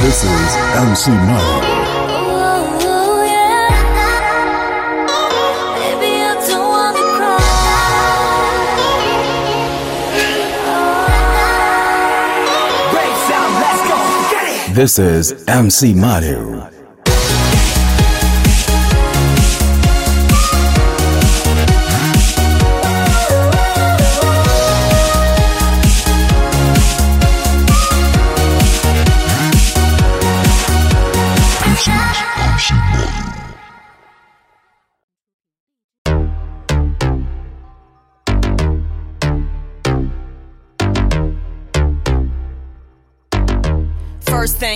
This is MC Money. This is MC I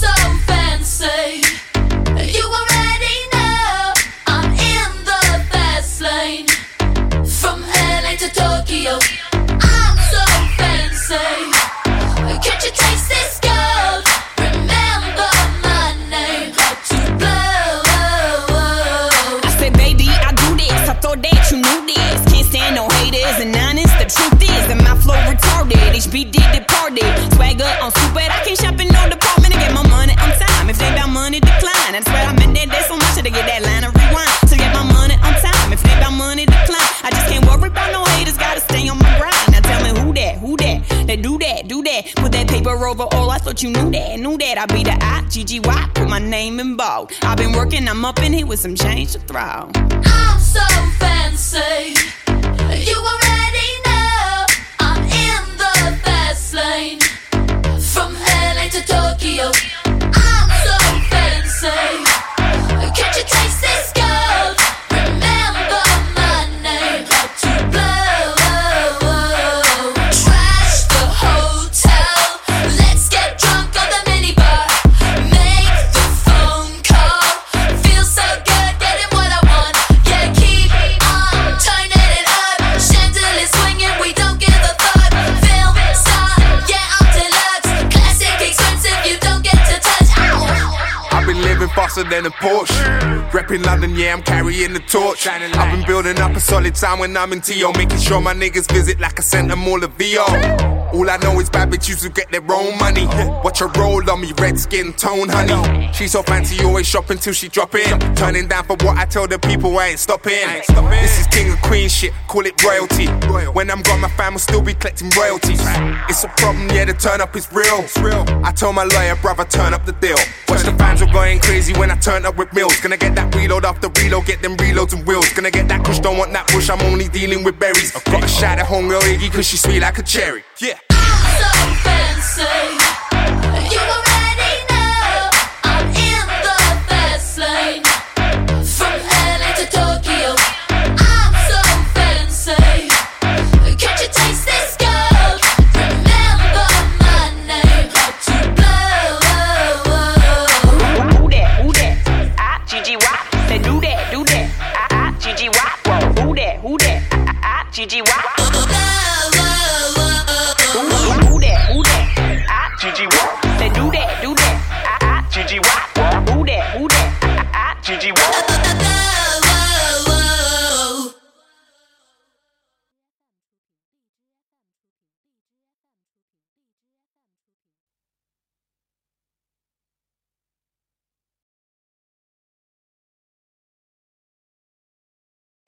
So I swear I meant that day so much to get that line of rewind. To get my money on time. If they about money, decline. I just can't worry about no haters. Gotta stay on my grind. Now tell me who that, who that? They do that, do that. Put that paper over all. I thought you knew that, knew that. I be the I, G-G-Y. Put my name in bold. I've been working, I'm up in here with some change to throw. I'm so fancy. You already know I'm in the fast lane. From LA to Tokyo. Fancy. Than a Porsche. Reppin' London, yeah, I'm carrying the torch. I've been building up a solid time when I'm in TO, making sure my niggas visit like I sent them all a VO. All I know is bad bitches who get their own money. Watch her roll on me, red skin tone, honey. She's so fancy, always shopping till she drop in. Turning down for what I tell the people, I ain't stopping. This is king and queen shit, call it royalty. When I'm gone, my fam will still be collecting royalties. It's a problem, yeah, the turn up is real. I told my lawyer, brother, turn up the deal. Watch the fans were going crazy when I turn up with mills. Gonna get that reload after reload, get them reloads and wheels. Gonna get that kush, don't want that push, I'm only dealing with berries. Got a shot at homegirl Iggy, cause she's sweet like a cherry. Yeah.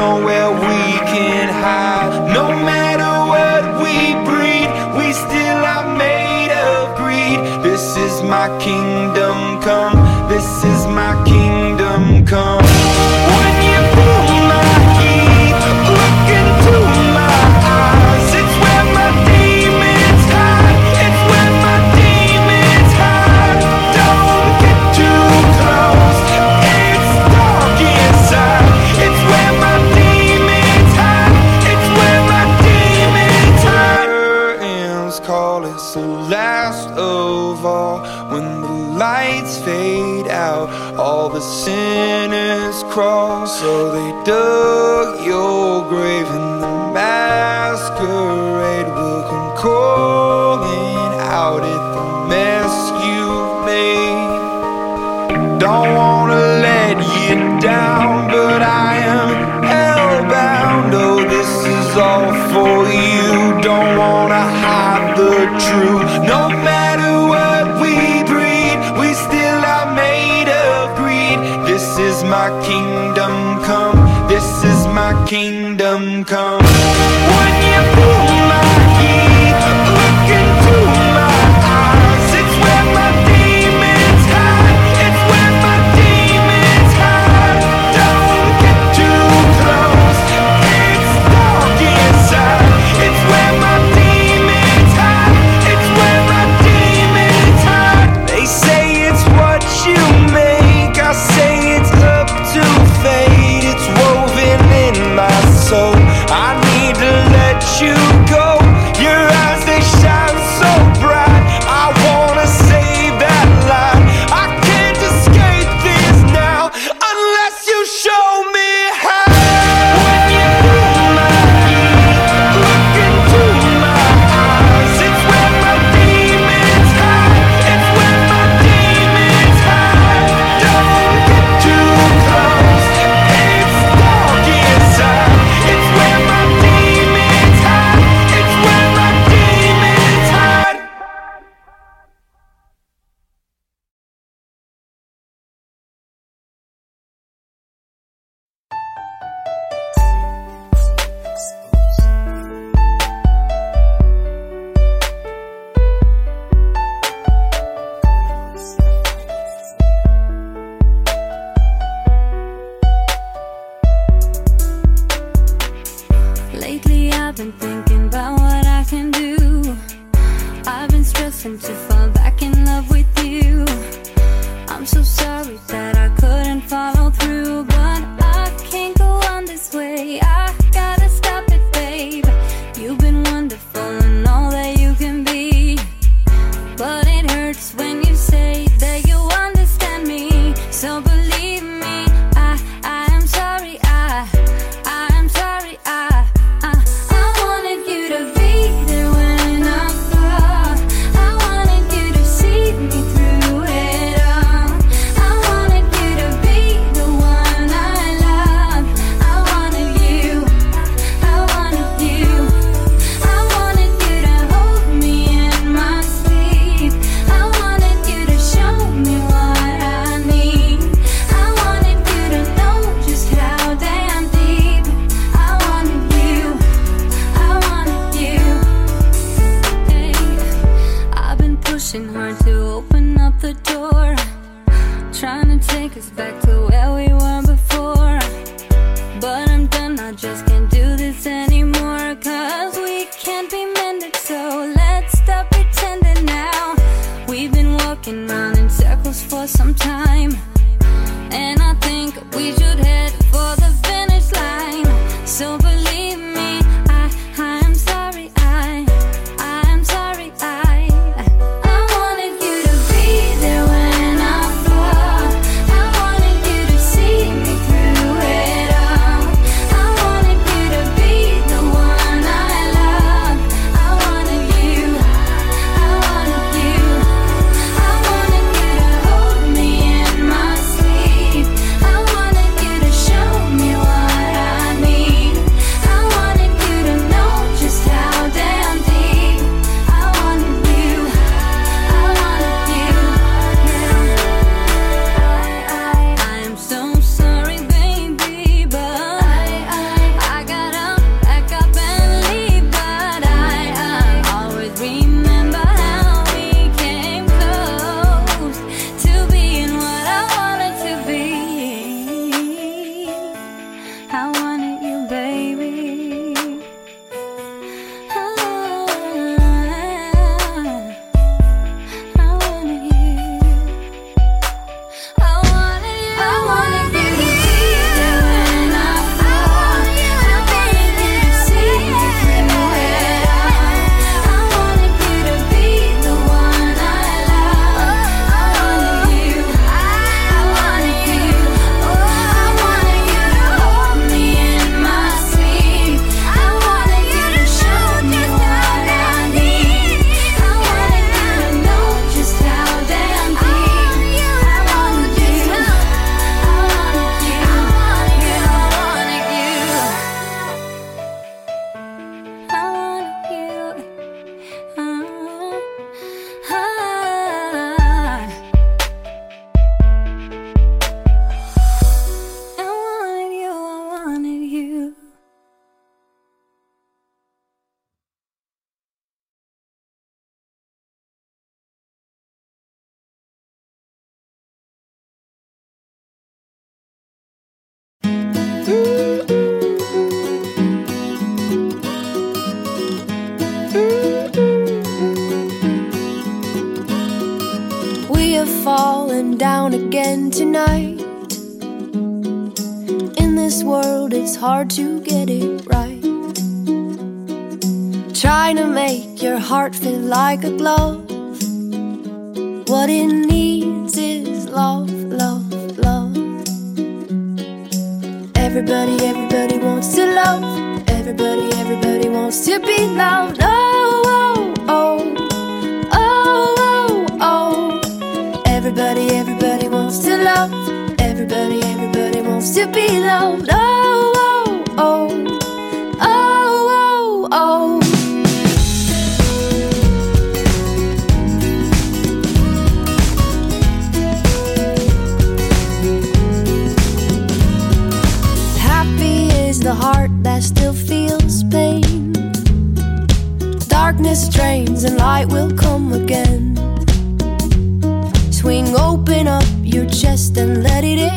there's nowhere we true. No matter what we breed, we still are made of greed. This is my kingdom. Again tonight. In this world, it's hard to get it right. Trying to make your heart feel like a glove. What it needs is love, love, love. Everybody, everybody wants to love. Everybody, everybody wants to be loved. Oh, wants to be loved. Oh, oh, oh. Oh, oh, oh. Happy is the heart that still feels pain. Darkness drains and light will come again. Swing open up your chest and let it in.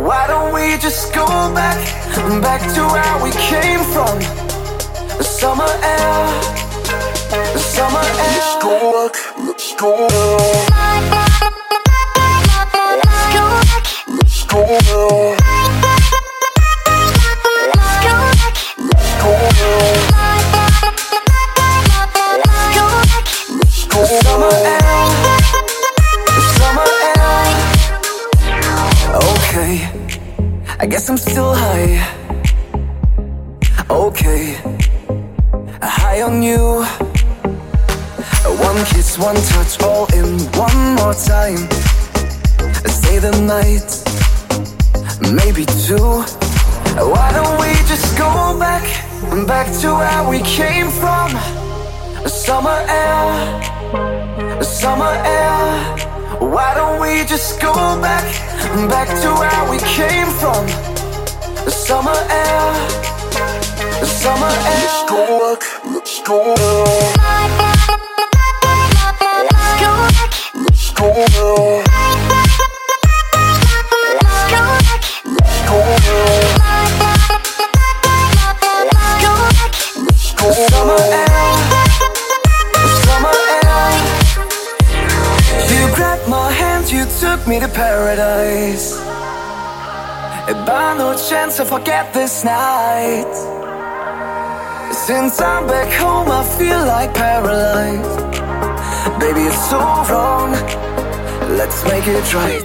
Why don't we just go back, back to where we came from? The summer air, the summer air. Let's go back, let's go back. Let's go back. Let's go back. Let's go Summer air, I'm still high. Okay, high on you. One kiss, one touch, all in one more time. Stay the night, maybe two. Why don't we just go back, back to where we came from? Summer air, summer air. Why don't we just go back, back to where we came from? The summer air, the summer air. Let's go back, let's go back. Let's go back. Let's chance to forget this night. Since I'm back home, I feel like paralyzed. Baby, it's so wrong. Let's make it right.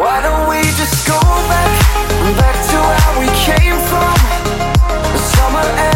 Why don't we just go back, back to where we came from? The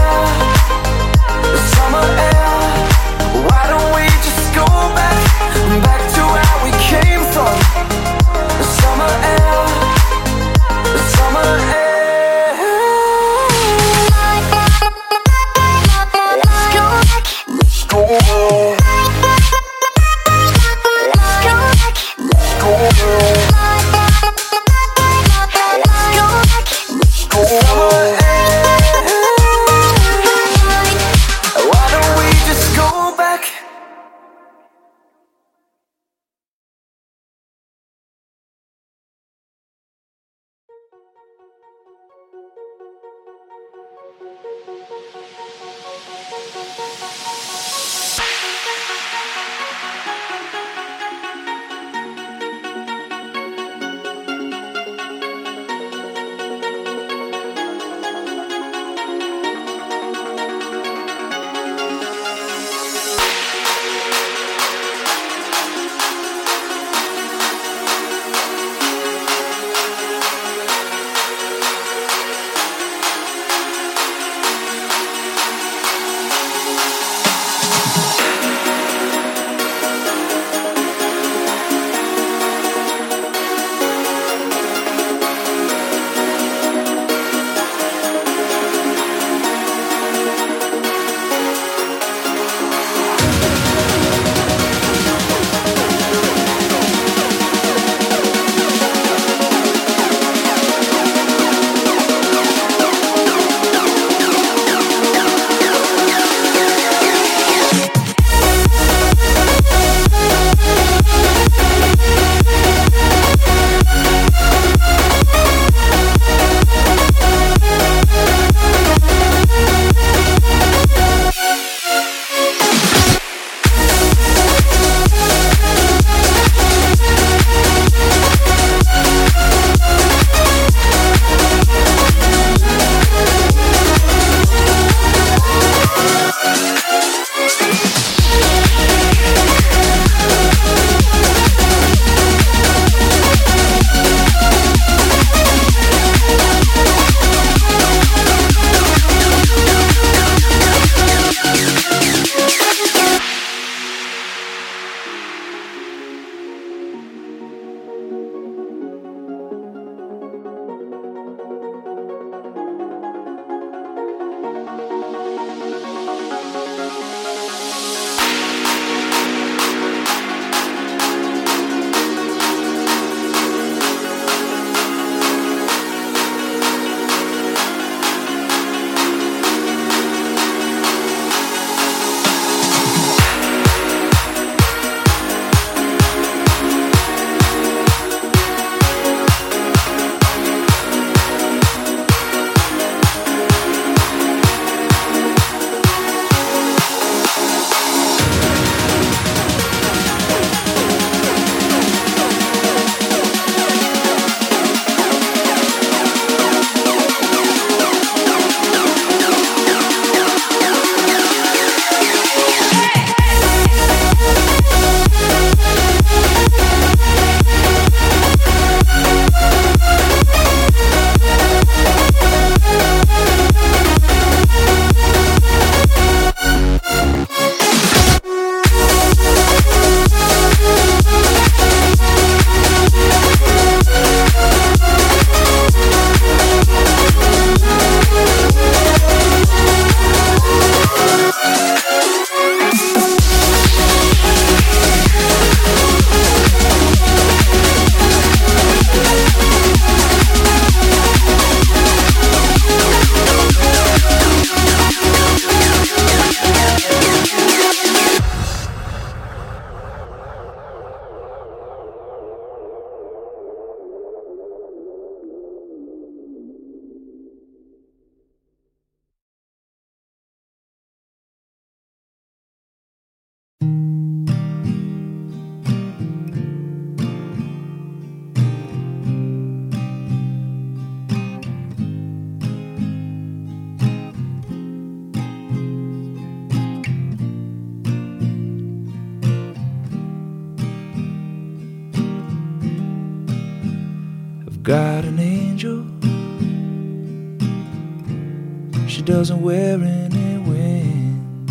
She doesn't wear any wings.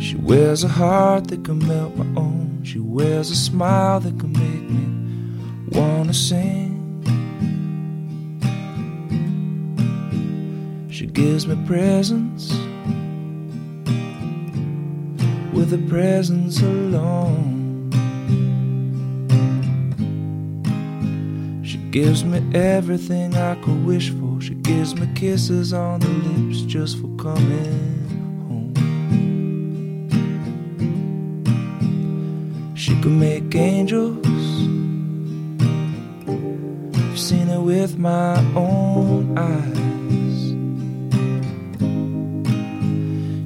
She wears a heart that can melt my own. She wears a smile that can make me wanna sing. She gives me presents with a presence alone. Gives me everything I could wish for. She gives me kisses on the lips just for coming home. She can make angels. I've seen it with my own eyes.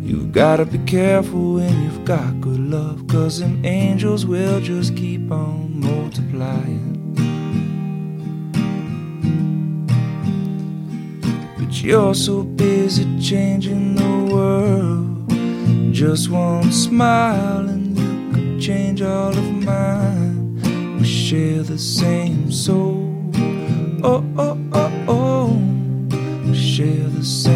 You've gotta be careful when you've got good love, cause them angels will just keep on multiplying. You're so busy changing the world. Just one smile and you could change all of mine. We share the same soul. Oh, oh, oh, oh. We share the same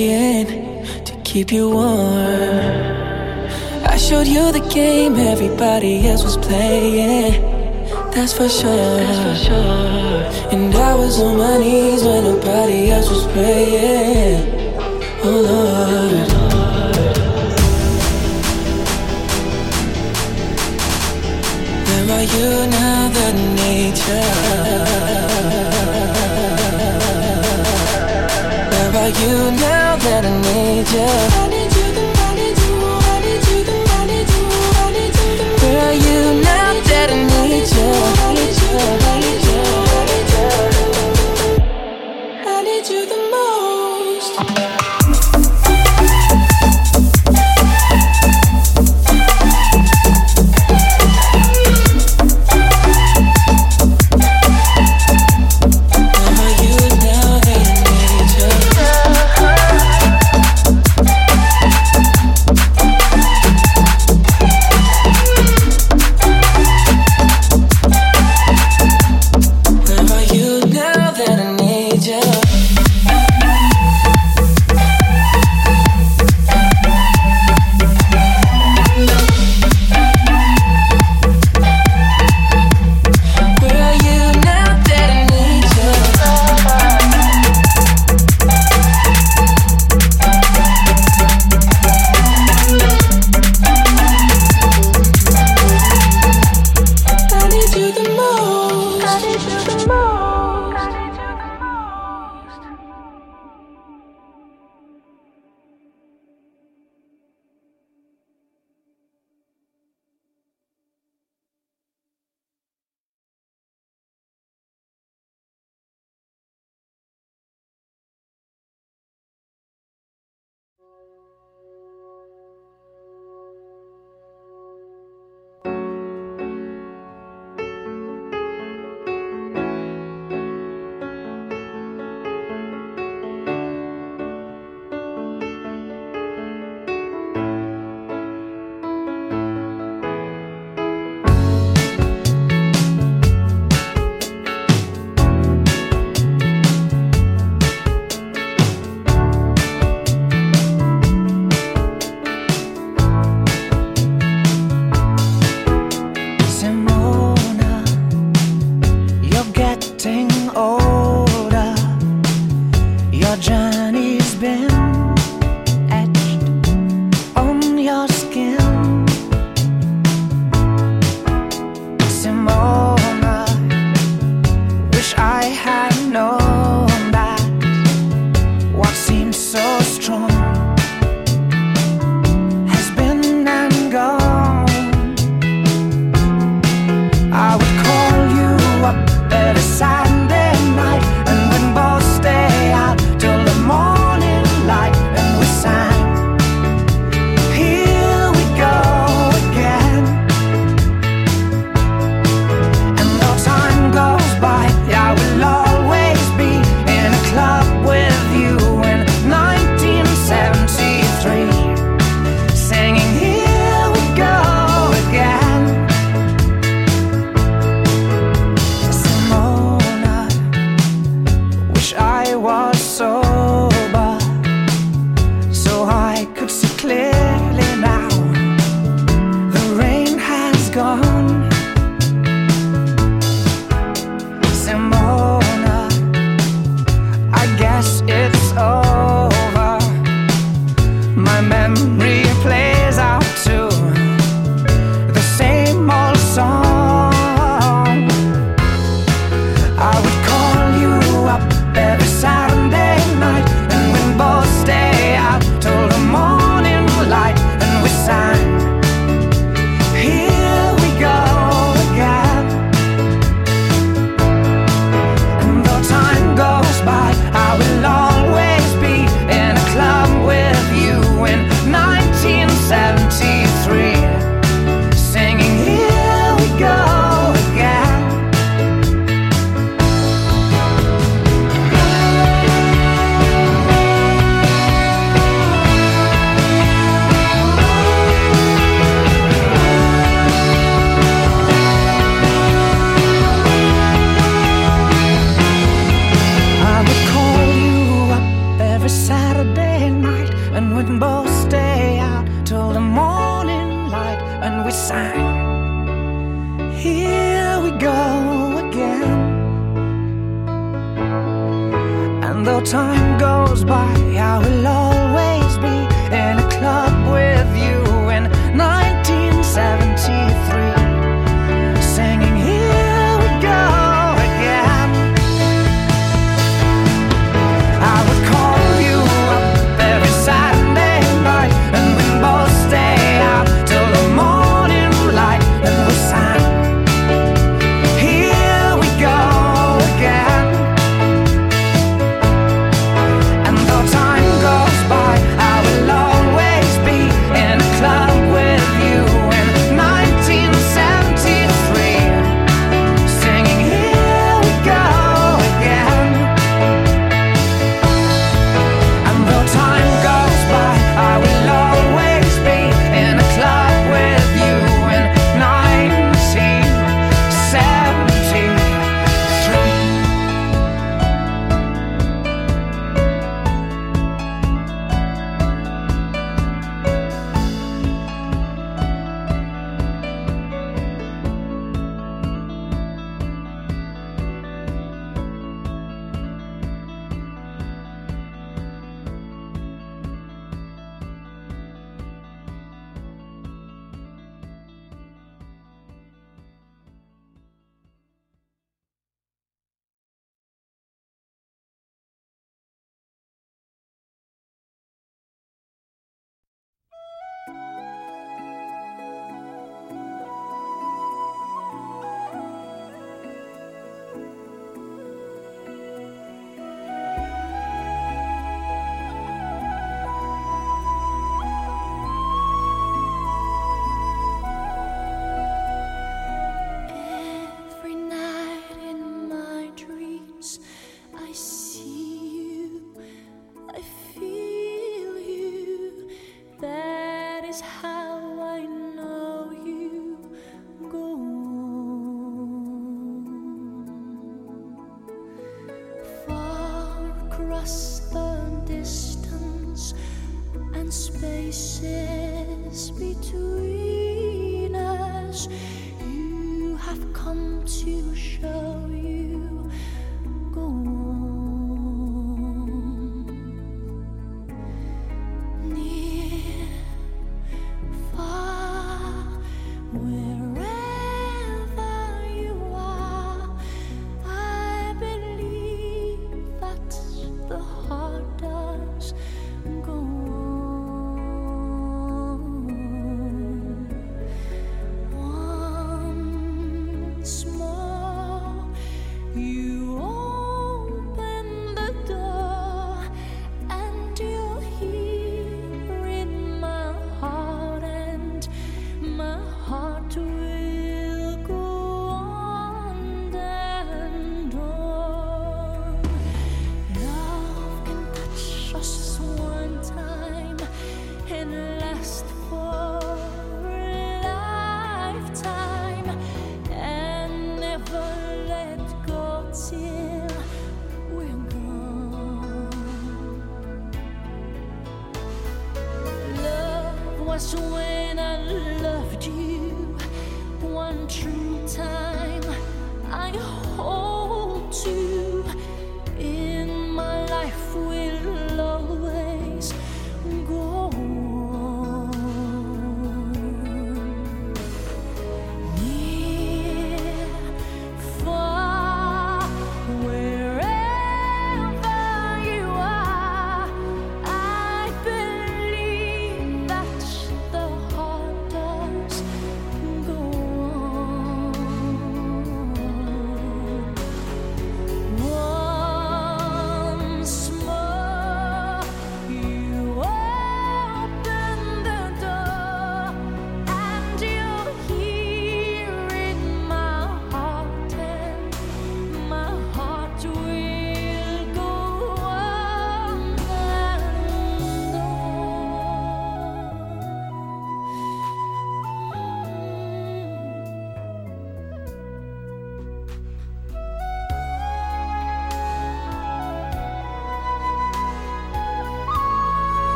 To keep you warm. I showed you the game everybody else was playing. That's for sure. That's for sure. And I was on my knees when nobody else was praying. Oh Lord. Where are you now that I you? Now that I need you?